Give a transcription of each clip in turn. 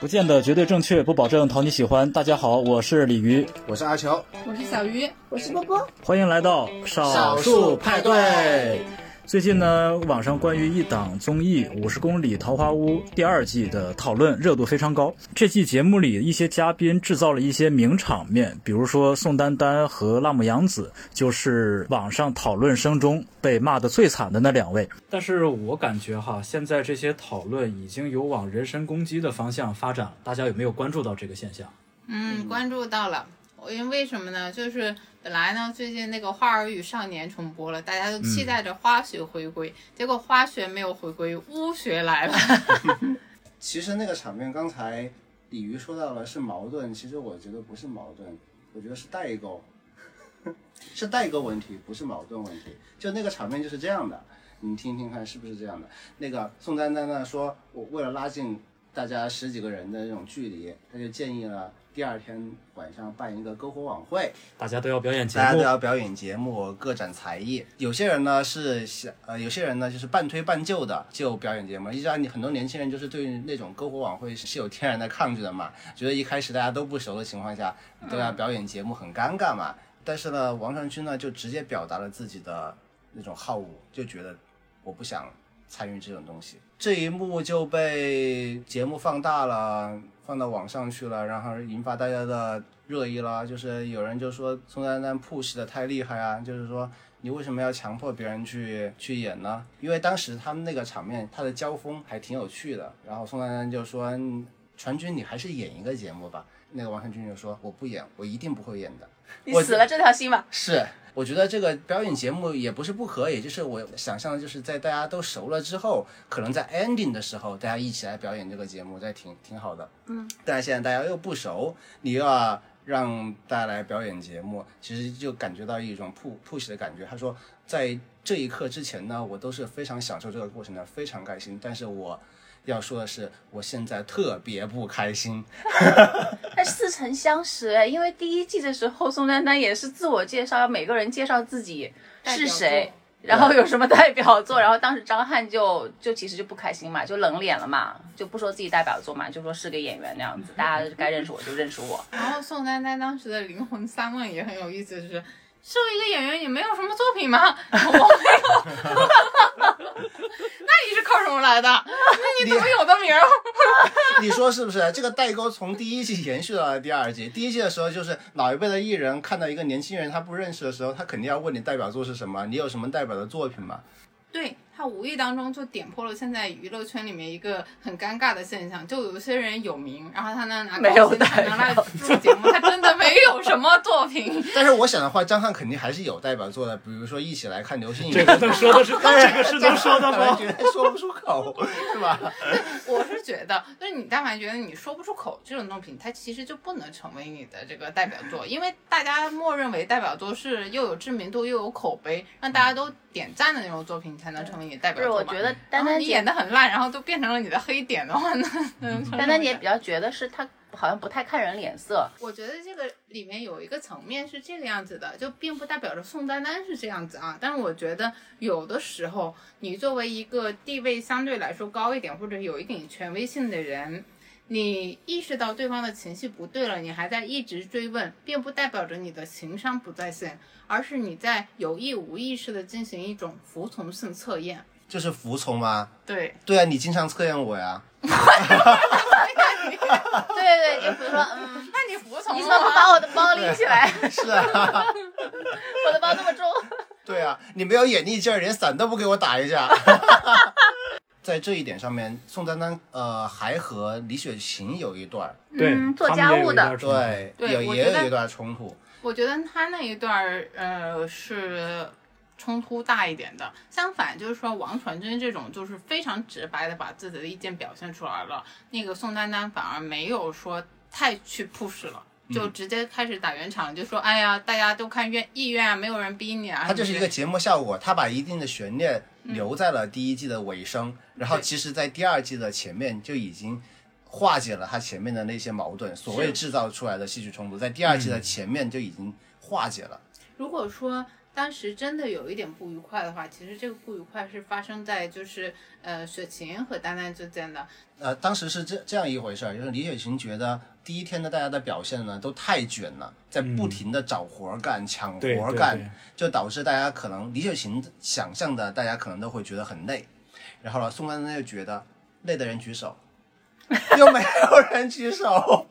不见得绝对正确，不保证讨你喜欢。大家好，我是鲤鱼，我是阿乔，我是小鱼，我是波波，欢迎来到少数派对。最近呢，网上关于一档综艺《五十公里桃花坞》第二季的讨论热度非常高。这季节目里一些嘉宾制造了一些名场面，比如说宋丹丹和辣目洋子，就是网上讨论声中被骂得最惨的那两位。但是我感觉哈，现在这些讨论已经有往人身攻击的方向发展，大家有没有关注到这个现象？嗯，关注到了。因为为什么呢？就是本来呢，最近那个《花儿与少年》重播了，大家都期待着花学回归，结果花学没有回归，巫学来了。其实那个场面，刚才鲤鱼说到了是矛盾，其实我觉得不是矛盾，我觉得是代沟，是代沟问题，不是矛盾问题。就那个场面就是这样的，你听听看是不是这样的？那个宋丹丹呢说，我为了拉近大家十几个人的那种距离，他就建议了。第二天晚上办一个篝火晚会，大家都要表演节目，大家都要表演节目，各展才艺。有些人呢是想，呃，有些人呢就是半推半就的就表演节目。一般你很多年轻人就是对那种篝火晚会是有天然的抗拒的嘛，觉得一开始大家都不熟的情况下都要表演节目很尴尬嘛。但是呢，王传君呢就直接表达了自己的那种好恶，就觉得我不想参与这种东西。这一幕就被节目放大了。放到网上去了，然后引发大家的热议了。就是有人就说宋丹丹 push 的太厉害啊，就是说你为什么要强迫别人去去演呢？因为当时他们那个场面，他的交锋还挺有趣的。然后宋丹丹就说：“传君，你还是演一个节目吧。”那个王传君就说：“我不演，我一定不会演的。”你死了这条心吧。是。我觉得这个表演节目也不是不可以，就是我想象的就是在大家都熟了之后，可能在 ending 的时候，大家一起来表演这个节目，这挺挺好的。嗯，但是现在大家又不熟，你又要让大家来表演节目，其实就感觉到一种 push 的感觉。他说，在这一刻之前呢，我都是非常享受这个过程的，非常开心。但是我。要说的是，我现在特别不开心。但似曾相识哎，因为第一季的时候，宋丹丹也是自我介绍，每个人介绍自己是谁，然后有什么代表作，然后当时张翰就就其实就不开心嘛，就冷脸了嘛，就不说自己代表作嘛，就说是个演员那样子，大家该认识我就认识我。然后宋丹丹当时的灵魂三问也很有意思，就是。作为一个演员，你没有什么作品吗？我没有。那你是靠什么来的？那你怎么有的名？你说是不是？这个代沟从第一季延续到了第二季。第一季的时候，就是老一辈的艺人看到一个年轻人他不认识的时候，他肯定要问你代表作是什么，你有什么代表的作品吗？对。他无意当中就点破了现在娱乐圈里面一个很尴尬的现象，就有些人有名，然后他呢拿高薪才能来做节目，他真的没有什么作品。但是我想的话，张翰肯定还是有代表作的，比如说一起来看流星雨。这个能说的是，这个是能说的吗？说不出口，是吧？我是觉得，就是你但凡觉得你说不出口这种作品，它其实就不能成为你的这个代表作，因为大家默认为代表作是又有知名度又有口碑，让大家都。点赞的那种作品才能成为你代表作是，我觉得丹丹你演的很烂，然后都变成了你的黑点的话，呢丹丹姐比较觉得是她好像不太看人脸色。我觉得这个里面有一个层面是这个样子的，就并不代表着宋丹丹是这样子啊。但是我觉得有的时候，你作为一个地位相对来说高一点或者有一点权威性的人。你意识到对方的情绪不对了，你还在一直追问，并不代表着你的情商不在线，而是你在有意无意识的进行一种服从性测验。就是服从吗？对。对啊，你经常测验我呀。对对，就比如说，嗯，那你服从你怎么不把我的包拎起来？是啊。我的包那么重。对啊，你没有眼力劲儿，连伞都不给我打一下。在这一点上面，宋丹丹呃还和李雪琴有一段对做家务的，对，也也有一段冲突。我觉得他那一段呃是冲突大一点的。相反，就是说王传君这种就是非常直白的把自己的意见表现出来了，那个宋丹丹反而没有说太去 push 了。就直接开始打圆场，就说哎呀，大家都看愿意愿啊，没有人逼你啊。他就是一个节目效果，他把一定的悬念留在了第一季的尾声，然后其实，在第二季的前面就已经化解了他前面的那些矛盾，所谓制造出来的戏剧冲突，在第二季的前面就已经化解了。如果说。当时真的有一点不愉快的话，其实这个不愉快是发生在就是呃雪琴和丹丹之间的。呃，当时是这这样一回事儿，就是李雪琴觉得第一天的大家的表现呢都太卷了，在不停的找活儿干、抢活儿干，就导致大家可能李雪琴想象的大家可能都会觉得很累，然后呢，宋丹丹就觉得累的人举手，又没有人举手，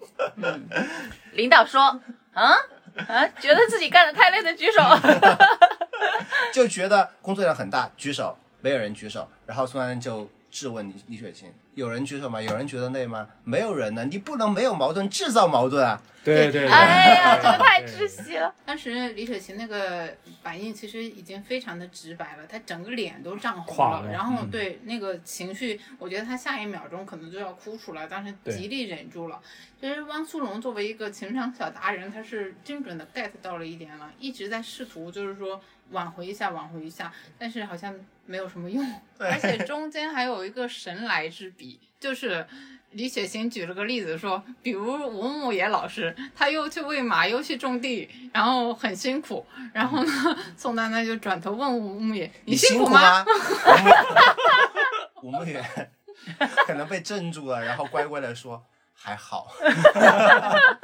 领导说，啊 啊，觉得自己干的太累的举手。就觉得工作量很大，举手，没有人举手，然后宋丹丹就质问李李雪琴，有人举手吗？有人觉得累吗？没有人呢，你不能没有矛盾制造矛盾啊！对对对，哎呀，对这个太窒息了。当时李雪琴那个反应其实已经非常的直白了，她整个脸都涨红垮了然后嗯对那个情绪，我觉得她下一秒钟可能就要哭出来，当时极力忍住了。其实汪苏泷作为一个情商小达人，他是精准的 get 到了一点了，一直在试图就是说挽回一下，挽回一下，但是好像没有什么用，而且中间还有一个神来之笔，就是。李雪琴举了个例子说，比如吴牧野老师，他又去喂马，又去种地，然后很辛苦。然后呢，宋丹丹就转头问吴牧野：“你辛苦吗？”？吴牧野可能被镇住了，然后乖乖的说还好。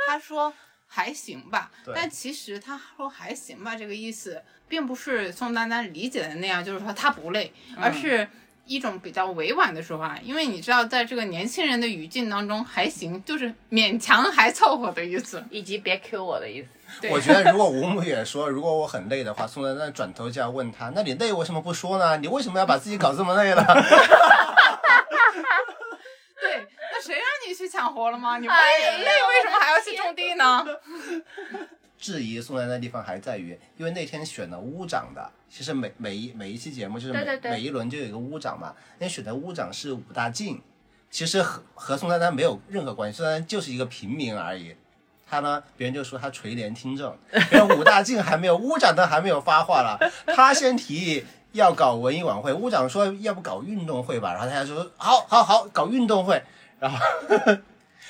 他说还行吧，但其实他说还行吧这个意思，并不是宋丹丹理解的那样，就是说他不累，而是一种比较委婉的说法。因为你知道，在这个年轻人的语境当中，还行就是勉强还凑合的意思。以及别 Q 我的意思。对我觉得如果吴牧野说如果我很累的话，宋丹丹转头就要问他，那你累为什么不说呢？你为什么要把自己搞这么累呢？去抢活了吗？你不哎呦累累，为什么还要去种地呢？质疑宋丹丹的地方还在于，因为那天选了屋长的，其实每每一每一期节目就是每对对对每一轮就有一个屋长嘛，那天选的屋长是武大靖，其实和和宋丹丹没有任何关系，宋丹丹就是一个平民而已。他呢，别人就说他垂帘听政，因为武大靖还没有，屋长都还没有发话了，他先提议要搞文艺晚会，屋长说要不搞运动会吧，然后大家说好好好搞运动会，然后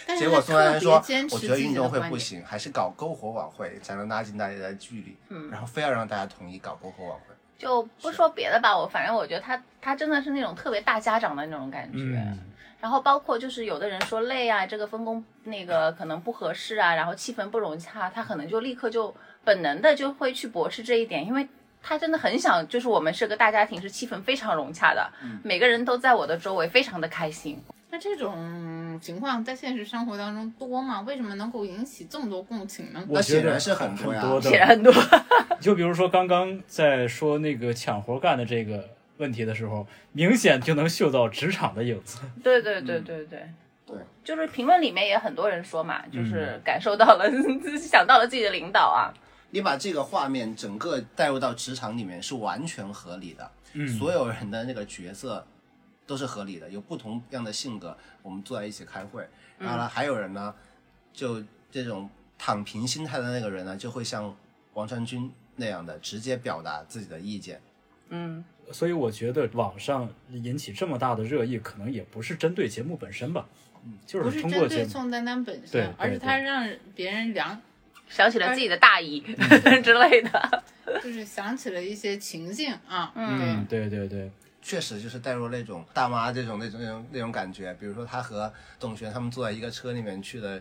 结果说我觉得运动会。不行，还是搞篝火晚会才能拉近大家的距离。嗯，然后非要让大家同意搞篝火晚会。就不说别的吧，我反正我觉得他他真的是那种特别大家长的那种感觉。嗯，然后包括就是有的人说累啊，这个分工那个可能不合适啊，然后气氛不融洽，他可能就立刻就本能的就会去驳斥这一点，因为他真的很想，就是我们是个大家庭，是气氛非常融洽的，每个人都在我的周围，非常的开心。那这种情况在现实生活当中多吗？为什么能够引起这么多共情呢？我觉得显然是很多呀多的写了很多，就比如说刚刚在说那个抢活干的这个问题的时候，明显就能嗅到职场的影子。对对对对对。对，就是评论里面也很多人说嘛，就是感受到了，想到了自己的领导啊，你把这个画面整个带入到职场里面是完全合理的。嗯所有人的那个角色都是合理的，有不同样的性格，我们坐在一起开会。然后呢，还有人呢，就这种躺平心态的那个人呢，就会像王传君那样的直接表达自己的意见。嗯，所以我觉得网上引起这么大的热议，可能也不是针对节目本身吧，嗯就不是针是通过节目。对宋丹丹本对身，而是他让别人量，想起了自己的大姨 之类的，就是想起了一些情境啊。嗯，对对对，确实就是带入那种大妈这种那种那种那种感觉。比如说他和董璇他们坐在一个车里面去的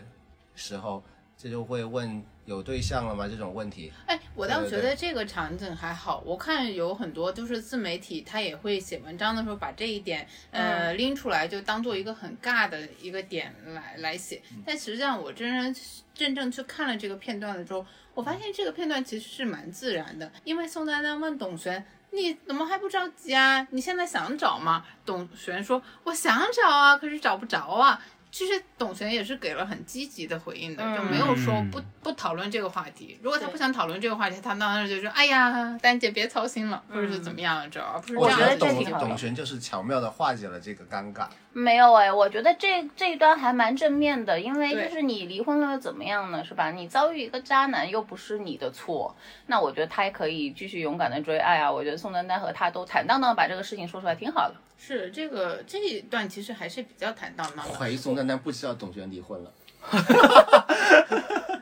时候，这就会问有对象了吗这种问题。哎，我倒觉得这个场景还好。我看有很多就是自媒体，他也会写文章的时候把这一点呃拎出来，就当做一个很尬的一个点来来写。但实际上，我真正真正去看了这个片段的时候，我发现这个片段其实是蛮自然的。因为宋丹丹问董璇：“你怎么还不着急啊？你现在想找吗？”董璇说：“我想找啊，可是找不着啊。”其实董璇也是给了很积极的回应的，就没有说不不讨论这个话题。如果他不想讨论这个话题，他当然就说：“哎呀，丹姐别操心了，或者是怎么样，这而不是这样我觉得这董挺好董璇就是巧妙的化解了这个尴尬。没有哎，我觉得这这一段还蛮正面的，因为就是你离婚了又怎么样呢，是吧？你遭遇一个渣男又不是你的错，那我觉得他也可以继续勇敢的追爱啊。我觉得宋丹丹和他都坦荡荡把这个事情说出来，挺好的。是这个这一段其实还是比较坦荡荡的。怀疑宋丹丹不知道董璇离婚了。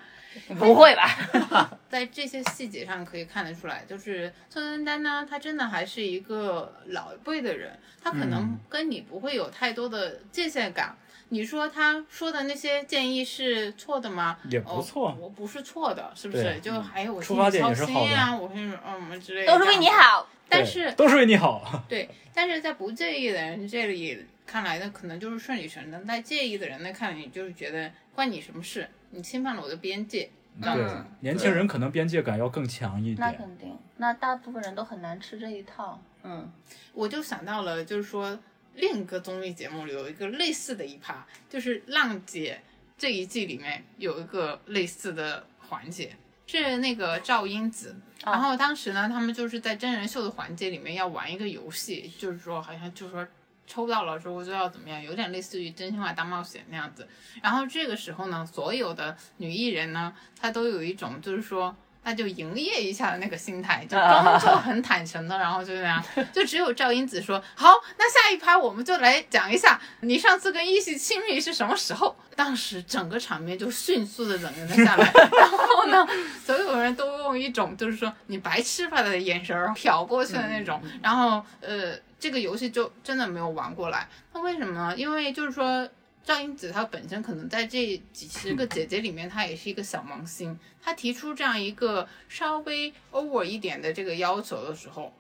不会吧？在这些细节上可以看得出来，就是宋丹丹呢，她真的还是一个老一辈的人，她可能嗯跟你不会有太多的界限感。你说她说的那些建议是错的吗？也不错哦，我不是错的，是不是？就还有我出发点心里操也是好的心啊，我是嗯什么之类的，都是为你。好。对但是都是为你好。对，但是在不介意的人这里看来，那可能就是顺理成章；在介意的人那看来，你就是觉得关你什么事？你侵犯了我的边界，这样对子。，年轻人可能边界感要更强一点。那肯定，那大部分人都很难吃这一套。嗯，我就想到了，就是说另一个综艺节目里有一个类似的一趴，就是《浪姐》这一季里面有一个类似的环节，是那个赵英子。然后当时呢，他们就是在真人秀的环节里面要玩一个游戏，就是说好像就是说抽到了之后就要怎么样，有点类似于真心话大冒险那样子。然后这个时候呢，所有的女艺人呢，她都有一种就是说。那就营业一下的那个心态，就装作很坦诚的，然后就那样，就只有赵英子说好，那下一趴我们就来讲一下你上次跟一席亲密是什么时候。当时整个场面就迅速的冷了下来，然后呢，所有人都用一种就是说你白痴吧的眼神儿瞟过去的那种，然后呃，这个游戏就真的没有玩过来。那为什么呢？因为就是说。赵英子她本身可能在这几十个姐姐里面，她也是一个小萌新。她提出这样一个稍微 over 一点的这个要求的时候，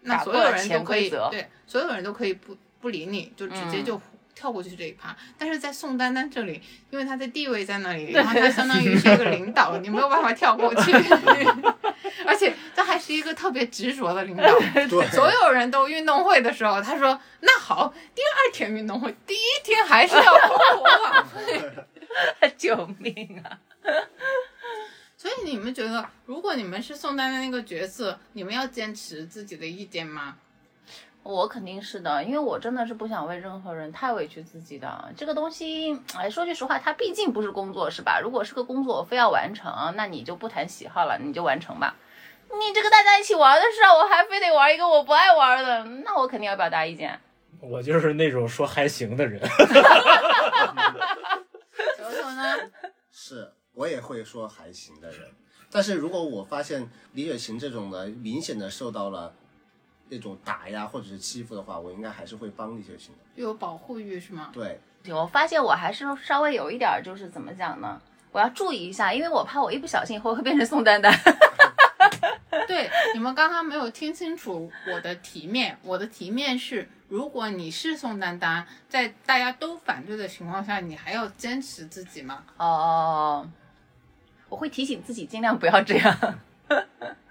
那所有人都可以对，所有人都可以不不理你，就直接就跳过去这一趴。但是在宋丹丹这里，因为她的地位在那里，然后她相当于是一个领导，你没有办法跳过去。而且她还是一个特别执着的领导，所有人都运动会的时候，她说：“那好，第二天运动会，第一天还是要篝火晚会。救命啊！”所以你们觉得，如果你们是宋丹丹那个角色，你们要坚持自己的意见吗？我肯定是的，因为我真的是不想为任何人太委屈自己的。这个东西，哎，说句实话，它毕竟不是工作，是吧？如果是个工作，我非要完成，那你就不谈喜好了，你就完成吧。你这个大家一起玩的事儿，我还非得玩一个我不爱玩的，那我肯定要表达意见。我就是那种说还行的人。球球呢？是我也会说还行的人，但是如果我发现李雪琴这种的明显的受到了那种打压或者是欺负的话，我应该还是会帮李雪琴的。有保护欲是吗？对，我发现我还是稍微有一点儿，就是怎么讲呢？我要注意一下，因为我怕我一不小心以后会变成宋丹丹。对，你们刚刚没有听清楚我的题面。我的题面是，如果你是宋丹丹，在大家都反对的情况下，你还要坚持自己吗？哦，我会提醒自己尽量不要这样，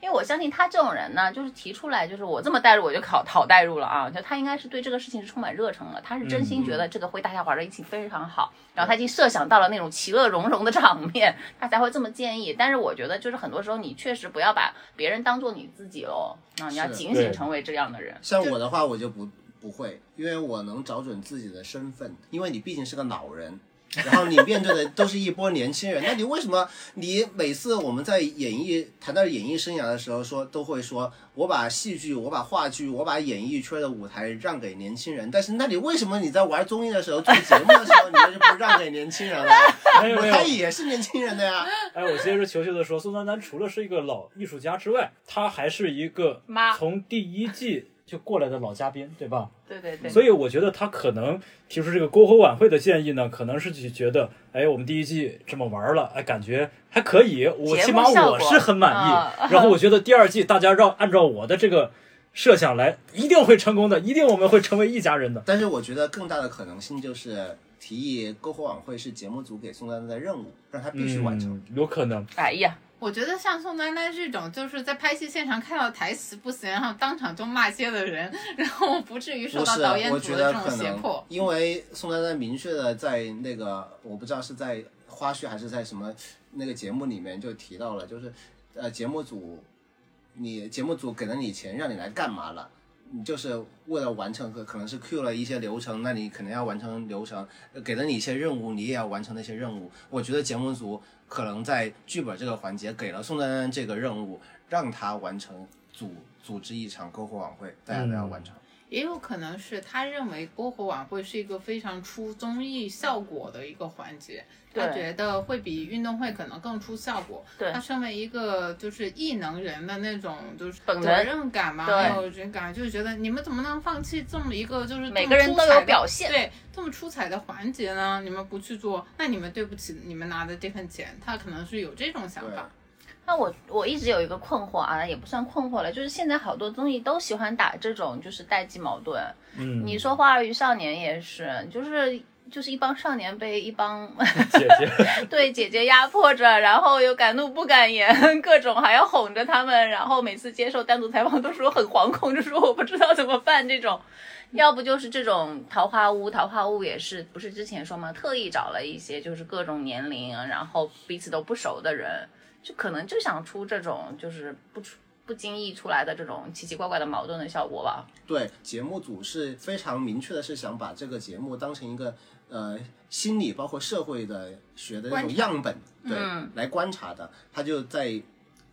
因为我相信他这种人呢，就是提出来，就是我这么代入我就考讨代入了啊，就他应该是对这个事情是充满热忱了，他是真心觉得这个会大家玩的一起非常好，然后他已经设想到了那种其乐融融的场面，他才会这么建议。但是我觉得就是很多时候你确实不要把别人当做你自己喽，啊，你要警醒成为这样的人。像我的话，我就不不会，因为我能找准自己的身份，因为你毕竟是个老人。然后你面对的都是一波年轻人，那你为什么你每次我们在演艺谈到演艺生涯的时候说都会说，我把戏剧、我把话剧、我把演艺圈的舞台让给年轻人，但是那你为什么你在玩综艺的时候做节目的时候，你就不让给年轻人了？没有没有他也是年轻人的呀。哎，我接着球球的说，宋丹丹除了是一个老艺术家之外，她还是一个从第一季就过来的老嘉宾，对吧？对对对，所以我觉得他可能提出这个篝火晚会的建议呢，可能是觉得，哎，我们第一季这么玩了，哎，感觉还可以，我起码我是很满意。啊然后我觉得第二季大家让按照我的这个设想来，一定会成功的，一定我们会成为一家人的。但是我觉得更大的可能性就是提议篝火晚会是节目组给宋丹丹的任务，让他必须完成。嗯，有可能。哎呀，我觉得像宋丹丹这种，就是在拍戏现场看到台词不行，然后当场就骂街的人，然后不至于受，到导演组的这种胁迫。因为宋丹丹明确的在那个我不知道是在花絮还是在什么那个节目里面就提到了，就是呃节目组你节目组给了你钱让你来干嘛了？你就是为了完成，可可能是 Q 了一些流程，那你可能要完成流程，呃给了你一些任务，你也要完成那些任务。我觉得节目组可能在剧本这个环节给了宋丹丹这个任务，让她完成组组织一场篝火晚会，大家都要完成。也有可能是他认为篝火晚会是一个非常出综艺效果的一个环节，他觉得会比运动会可能更出效果。对他身为一个就是艺能人的那种就是本责任感嘛，对还有人感，就是觉得你们怎么能放弃这么一个就是这么每个人都有出彩的表现对这么出彩的环节呢？你们不去做，那你们对不起你们拿的这份钱。他可能是有这种想对法。那我我一直有一个困惑啊，也不算困惑了，就是现在好多综艺都喜欢打这种就是代际矛盾。嗯，你说《花儿与少年》也是，就是就是一帮少年被一帮 姐姐，对姐姐压迫着，然后又敢怒不敢言，各种还要哄着他们，然后每次接受单独采访都说很惶恐，就说我不知道怎么办这种。要不就是这种桃花坞，桃花坞也是不是之前说嘛？特意找了一些就是各种年龄，然后彼此都不熟的人，就可能就想出这种就是不出不经意出来的这种奇奇怪怪的矛盾的效果吧。对，节目组是非常明确的，是想把这个节目当成一个呃心理包括社会的学的那种样本，对，嗯来观察的。他就在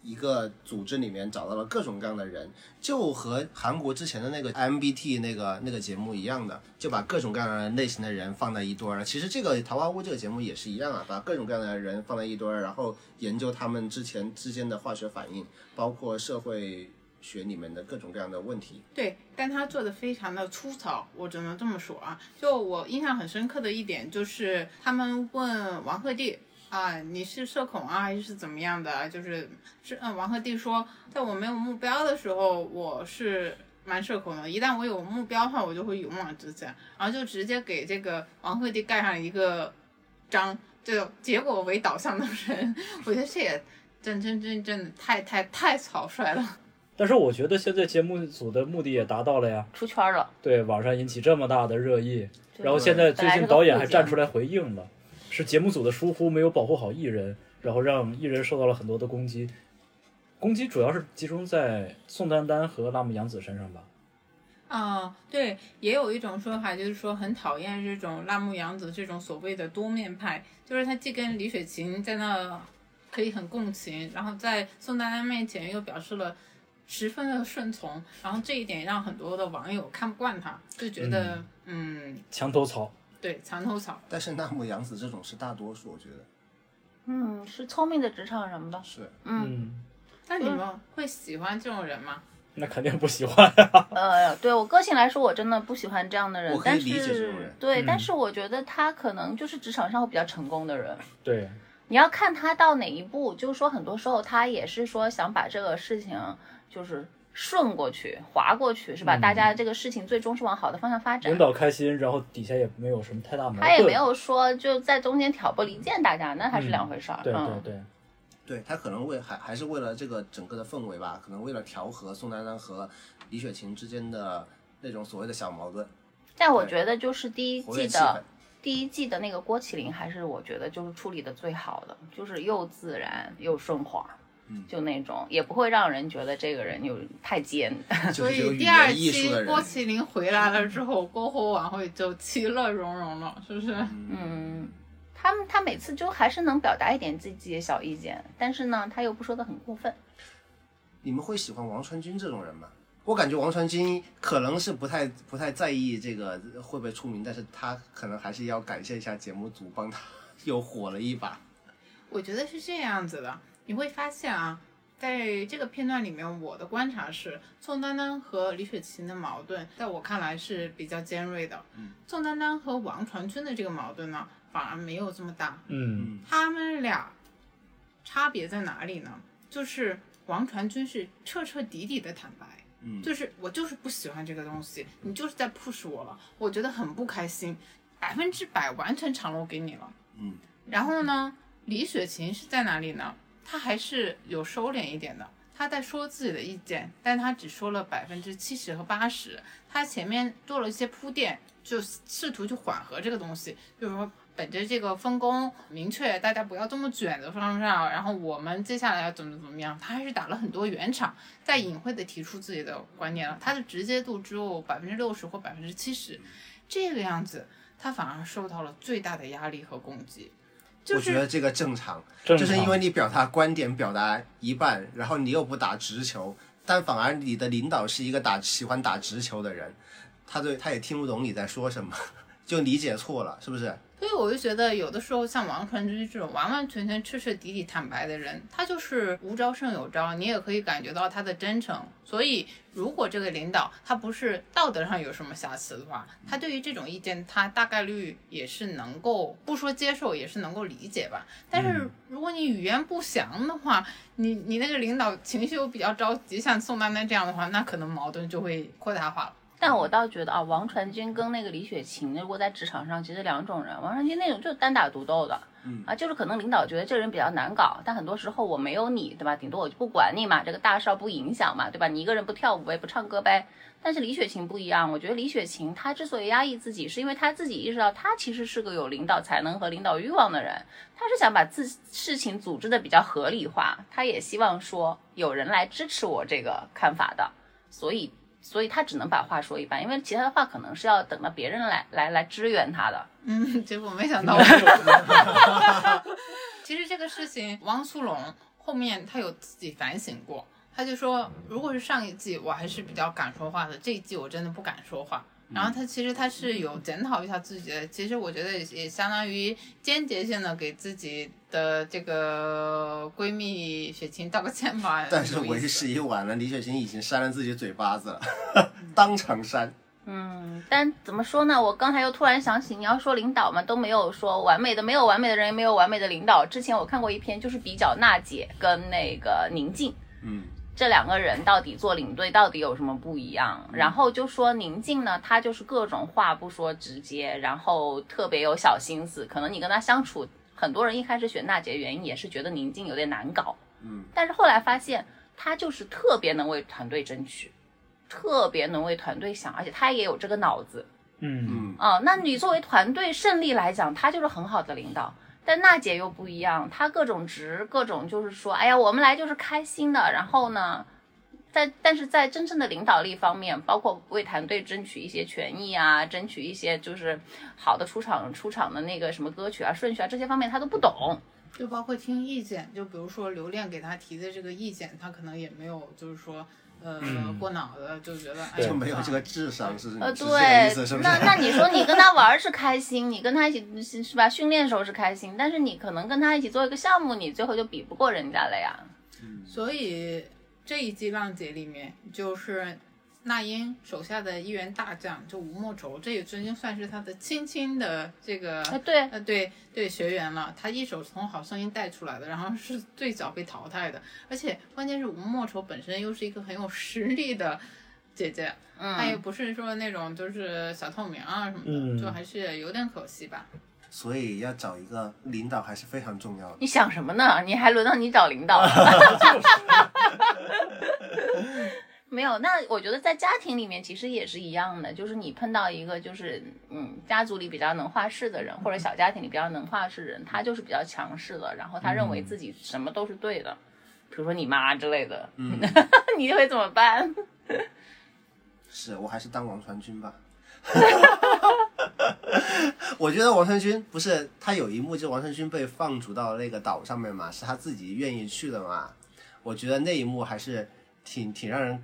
一个组织里面找到了各种各样的人，就和韩国之前的那个 MBT 那个那个节目一样的，就把各种各样的类型的人放在一堆儿。其实这个《桃花坞》这个节目也是一样啊，把各种各样的人放在一堆儿，然后研究他们之前之间的化学反应，包括社会学里面的各种各样的问题。对，但他做的非常的粗糙，我只能这么说啊。就我印象很深刻的一点就是，他们问王鹤棣啊，你是社恐啊，还是怎么样的啊？就是是嗯，王鹤棣说，在我没有目标的时候，我是蛮社恐的，一旦我有目标的话，我就会勇往直前，然后就直接给这个王鹤棣盖上一个章，就结果为导向的人，我觉得这也真真真真的太太太草率了。但是我觉得现在节目组的目的也达到了呀，出圈了，对网上引起这么大的热议，然后现在最近导演还站出来回应了，是节目组的疏忽没有保护好艺人，然后让艺人受到了很多的攻击，攻击主要是集中在宋丹丹和辣目洋子身上吧。啊、对，也有一种说法，就是说很讨厌这种辣目洋子这种所谓的多面派，就是他既跟李雪琴在那可以很共情，然后在宋丹丹面前又表示了十分的顺从，然后这一点让很多的网友看不惯他，就觉得嗯墙头草，对墙头草。但是纳木杨子这种是大多数，我觉得嗯，是聪明的职场人吧？是。嗯，嗯，那你们会喜欢这种人吗？那肯定不喜欢呀。呃，对我个性来说，我真的不喜欢这样的人我，可以但理解这种是人对，嗯但是我觉得他可能就是职场上会比较成功的人。对，你要看他到哪一步，就是说很多时候他也是说想把这个事情就是顺过去、划过去，是吧？嗯大家这个事情最终是往好的方向发展领。导开心，然后底下也没有什么太大矛盾。他也没有说就在中间挑拨离间大家，那还是嗯两回事儿。对对嗯，对，对他可能为还还是为了这个整个的氛围吧，可能为了调和宋丹丹和李雪琴之间的那种所谓的小矛盾，但我觉得就是第一季的。第一季的那个郭麒麟，还是我觉得就是处理的最好的，就是又自然又顺滑。嗯就那种也不会让人觉得这个人有太尖。所以第二期郭，麒麟回来了之后，篝火晚会就其乐融融了，是不是？嗯，他们他每次就还是能表达一点自己的小意见，但是呢，他又不说的很过分。你们会喜欢王传君这种人吗？我感觉王传君可能是不太不太在意这个会不会出名，但是他可能还是要感谢一下节目组帮他又火了一把。我觉得是这样子的，你会发现啊，在这个片段里面，我的观察是，宋丹丹和李雪琴的矛盾，在我看来是比较尖锐的。嗯，宋丹丹和王传君的这个矛盾呢，反而没有这么大。嗯，他们俩差别在哪里呢？就是王传君是彻彻底底的坦白，嗯就是我就是不喜欢这个东西，你就是在 push 我了，我觉得很不开心，百分之百完全敞露给你了。嗯，然后呢，李雪琴是在哪里呢？他还是有收敛一点的，他在说自己的意见，但他只说了百分之七十和八十，他前面做了一些铺垫，就试图去缓和这个东西，就是说。本着这个分工明确，大家不要这么卷的方向，然后我们接下来要怎么怎么样，他还是打了很多圆场，在隐晦的提出自己的观念了，他的直接度只有百分之六十或百分之七十，这个样子，他反而受到了最大的压力和攻击。就是我觉得这个正常，正就是因为你表达观点表达一半，然后你又不打直球，但反而你的领导是一个打喜欢打直球的人，他对他也听不懂你在说什么，就理解错了，是不是？所以我就觉得，有的时候像王传君这种完完全全彻彻底底坦白的人，他就是无招胜有招，你也可以感觉到他的真诚。所以，如果这个领导他不是道德上有什么瑕疵的话，他对于这种意见，他大概率也是能够不说接受，也是能够理解吧。但是，如果你语言不详的话，你你那个领导情绪又比较着急，像宋丹丹这样的话，那可能矛盾就会扩大化了。但我倒觉得啊，王传君跟那个李雪琴，如果在职场上，其实两种人。王传君那种就是单打独斗的，嗯啊，就是可能领导觉得这人比较难搞，但很多时候我没有你，对吧？顶多我就不管你嘛，这个大事儿不影响嘛，对吧？你一个人不跳舞呗，不唱歌呗。但是李雪琴不一样，我觉得李雪琴她之所以压抑自己，是因为她自己意识到她其实是个有领导才能和领导欲望的人，她是想把自事情组织的比较合理化，她也希望说有人来支持我这个看法的，所以。所以他只能把话说一半，因为其他的话可能是要等到别人来来来支援他的。嗯，结果没想到。其实这个事情，汪苏泷后面他有自己反省过，他就说，如果是上一季我还是比较敢说话的，这一季我真的不敢说话。然后他其实他是有检讨一下自己的，其实我觉得也相当于间接性的给自己的这个闺蜜雪晴道个歉吧。但是为时已晚了，李雪琴已经扇了自己嘴巴子了，当场扇。嗯，但怎么说呢？我刚才又突然想起，你要说领导嘛，都没有说完美的，没有完美的人，也没有完美的领导。之前我看过一篇，就是比较娜姐跟那个宁静，嗯。这两个人到底做领队到底有什么不一样？然后就说宁静呢，她就是各种话不说直接，然后特别有小心思。可能你跟她相处，很多人一开始选娜姐原因也是觉得宁静有点难搞，嗯，但是后来发现她就是特别能为团队争取，特别能为团队想，而且她也有这个脑子，嗯嗯啊、那你作为团队胜利来讲，她就是很好的领导。但娜姐又不一样，她各种直，各种就是说，哎呀，我们来就是开心的。然后呢，在但是在真正的领导力方面，包括为团队争取一些权益啊，争取一些就是好的出场出场的那个什么歌曲啊、顺序啊这些方面，他都不懂。就包括听意见，就比如说刘恋给他提的这个意见，他可能也没有就是说呃、嗯过脑子，就觉得哎就没有这个智商，是呃，对思，是不是？那那你说你跟他玩儿是开心，你跟他一起是是吧？训练时候是开心，但是你可能跟他一起做一个项目，你最后就比不过人家了呀。所以这一季浪姐里面，就是那英手下的一员大将，就吴莫愁，这也真经算是他的亲亲的这个哎，对，呃对对学员了。他一手从好声音带出来的，然后是最早被淘汰的，而且关键是吴莫愁本身又是一个很有实力的姐姐，她也嗯，不是说那种就是小透明啊什么的，嗯就还是有点可惜吧。所以要找一个领导还是非常重要的。你想什么呢？你还轮到你找领导了？没有，那我觉得在家庭里面其实也是一样的，就是你碰到一个就是嗯家族里比较能话事的人，或者小家庭里比较能话事的人，他就是比较强势的，然后他认为自己什么都是对的，比如说你妈之类的，嗯，你会怎么办？是我还是当王传君吧。我觉得王传君不是他有一幕，就王传君被放逐到那个岛上面嘛，是他自己愿意去的嘛。我觉得那一幕还是挺挺让人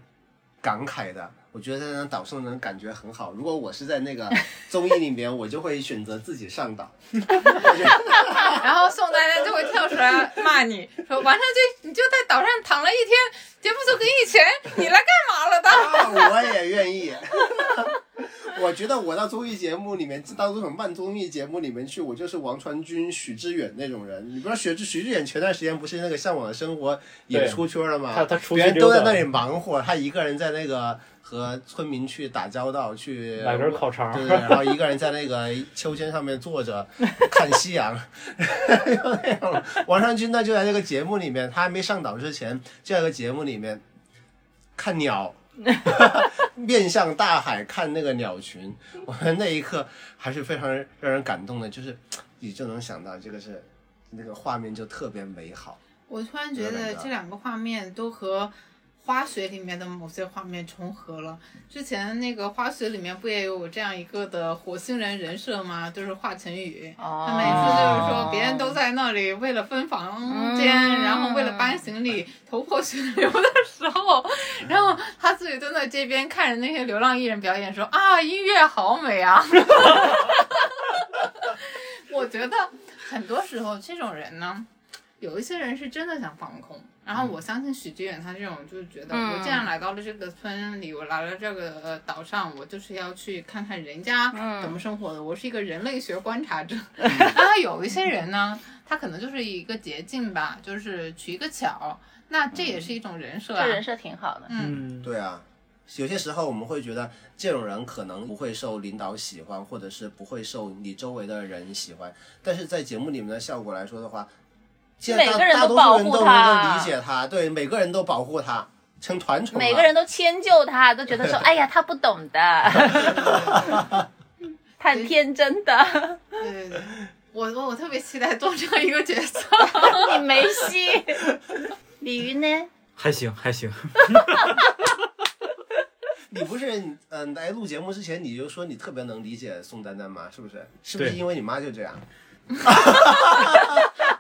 感慨的。我觉得在那岛上的人感觉很好。如果我是在那个 综艺里面，我就会选择自己上岛。然后宋丹丹就会跳出来骂你说：“王上君，你就在岛上躺了一天，节目组给你钱，你来干嘛了的？”啊，我也愿意。我觉得我到综艺节目里面，到这种慢综艺节目里面去，我就是王传君、许知远那种人。你不知道许知许知远前段时间不是那个《向往的生活》也出圈了吗？他他出去别人都在那里忙活，他一个人在那个和村民去打交道，去买根烤肠对对，然后一个人在那个秋千上面坐着 看夕阳。那种王传君呢，就在那个节目里面，他还没上岛之前，就在这个节目里面看鸟。面向大海看那个鸟群，我们那一刻还是非常让人感动的，就是你就能想到这个是那个画面就特别美好。我突然觉得这两个画面都和花絮里面的某些画面重合了。之前那个花絮里面不也有这样一个的火星人人设吗？就是华晨宇，哦他每次就是说别人都在那里为了分房间，嗯然后为了搬行李头破血流的时候，然后他自己蹲在街边看着那些流浪艺人表演，说啊音乐好美啊。我觉得很多时候这种人呢，有一些人是真的想放空。然后我相信许知远他这种就是觉得，嗯我既然来到了这个村里，我来了这个呃岛上，我就是要去看看人家嗯怎么生活的。我是一个人类学观察者。然后有一些人呢，他可能就是一个捷径吧，就是取一个巧，那这也是一种人设啊。这人设挺好的。嗯，嗯，对啊，有些时候我们会觉得这种人可能不会受领导喜欢，或者是不会受你周围的人喜欢，但是在节目里面的效果来说的话，现在大每个人都保护人都能他够理解他，对，每个人都保护他，成团宠。每个人都迁就他，都觉得说，哎呀，他不懂的，太天真的，对对对，我我我特别期待做这样一个角色。你没戏。鲤鱼呢？还行还行。你不是嗯、来录节目之前你就说你特别能理解宋丹丹吗？是不是？是不是因为你妈就这样？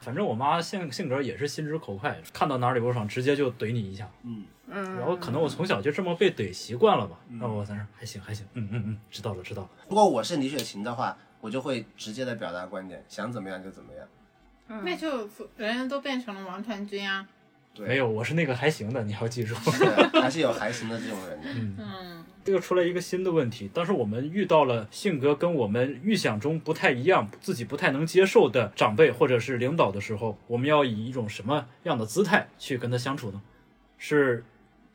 反正我妈性性格也是心直口快，看到哪里不爽直接就怼你一下。嗯，嗯，然后可能我从小就这么被怼习惯了吧，那我在那儿还行还行，嗯嗯嗯，知道了知道了。如果我是李雪琴的话，我就会直接的表达观点，想怎么样就怎么样。那就人人都变成了王传君啊。对，没有，我是那个还行的，你要记住。是还是有还行的这种人的。嗯，这个出来一个新的问题，当时我们遇到了性格跟我们预想中不太一样、自己不太能接受的长辈或者是领导的时候，我们要以一种什么样的姿态去跟他相处呢？是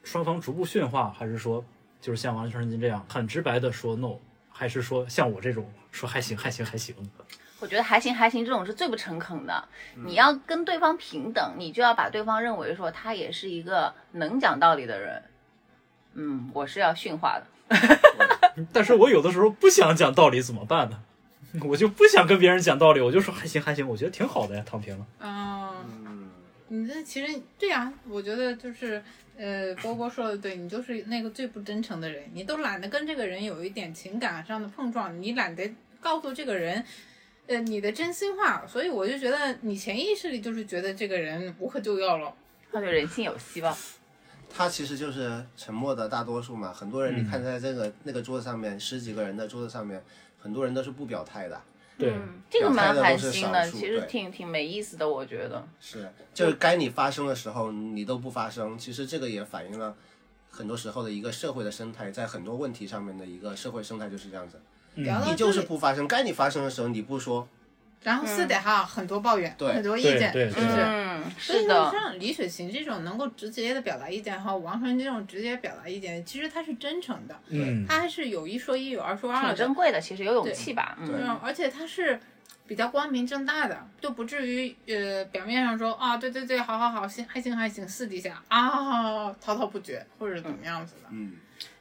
双方逐步驯化，还是说就是像王传君这样很直白的说 no，还是说像我这种说还行还行还行？我觉得还行还行，这种是最不诚恳的。你要跟对方平等，你就要把对方认为说他也是一个能讲道理的人。嗯，我是要驯化的。但是我有的时候不想讲道理怎么办呢？我就不想跟别人讲道理，我就说还行还行，我觉得挺好的呀，躺平了。嗯，嗯，你这其实对呀、我觉得就是。呃，波波说的对，你就是那个最不真诚的人，你都懒得跟这个人有一点情感上的碰撞，你懒得告诉这个人，呃，你的真心话，所以我就觉得你潜意识里就是觉得这个人无可救药了。他对人性有希望。他其实就是沉默的大多数嘛。很多人你看在这个、那个桌子上面，十几个人的桌子上面，很多人都是不表态的。对，嗯，这个蛮寒表态的都是心的，少数其实挺挺没意思的，我觉得。是，就是该你发声的时候，你都不发声。其实这个也反映了很多时候的一个社会的生态，在很多问题上面的一个社会生态就是这样子。你就是，不发声，该你发声的时候你不说，然后私底下很多抱怨，对很多意见，对对是不是？嗯，所以说，是的。像李雪琴这种能够直接的表达意见和王传君这种直接表达意见，其实他是真诚的，嗯，他还是有一说一，有二说二的挺珍，贵的，其实有勇气吧。对嗯，嗯，而且他是比较光明正大的，就不至于呃表面上说啊对对对，好好好，行还行还行，私底下啊滔滔不绝或者怎么样子的。嗯，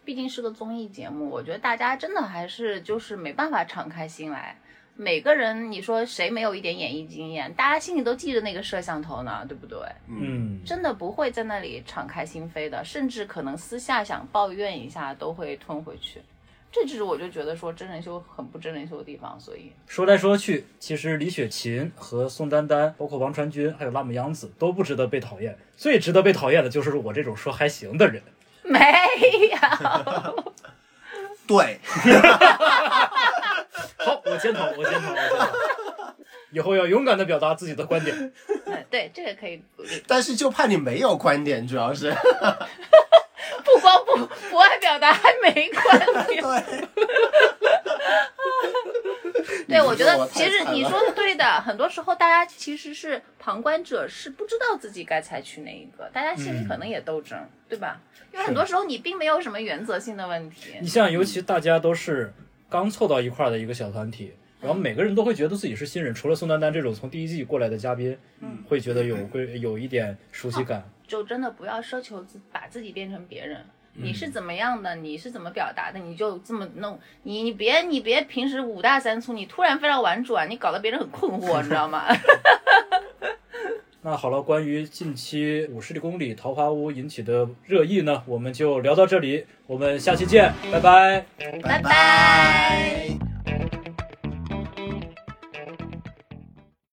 毕竟是个综艺节目，我觉得大家真的还是就是没办法敞开心来。每个人，你说谁没有一点演艺经验？大家心里都记着那个摄像头呢，对不对？嗯，真的不会在那里敞开心扉的，甚至可能私下想抱怨一下都会吞回去。这就是我就觉得说真人秀很不真人秀的地方，所以说来说去，其实李雪琴和宋丹丹，包括王传君，还有辣目洋子都不值得被讨厌。最值得被讨厌的就是我这种说还行的人。没有。对，好，我检讨，我检讨，我检讨。以后要勇敢的表达自己的观点。嗯，对，这个可以鼓励。但是就怕你没有观点，主要是 不光不不爱表达，还没观点。对。对，我觉得其实你说的对的，很多时候大家其实是旁观者，是不知道自己该采取哪一个，大家心里可能也斗争，对吧？因为很多时候你并没有什么原则性的问题你。像，尤其大家都是刚凑到一块儿的一个小团体，然后每个人都会觉得自己是新人，除了宋丹丹这种从第一季过来的嘉宾，会觉得有归有一点熟悉感。就真的不要奢求自把自己变成别人。嗯你是怎么样的，你是怎么表达的，你就这么弄。你你别你别平时五大三粗，你突然非要玩转，你搞得别人很困惑，你知道吗？那好了，关于近期五十公里桃花坞引起的热议呢，我们就聊到这里，我们下期见，拜拜。拜拜。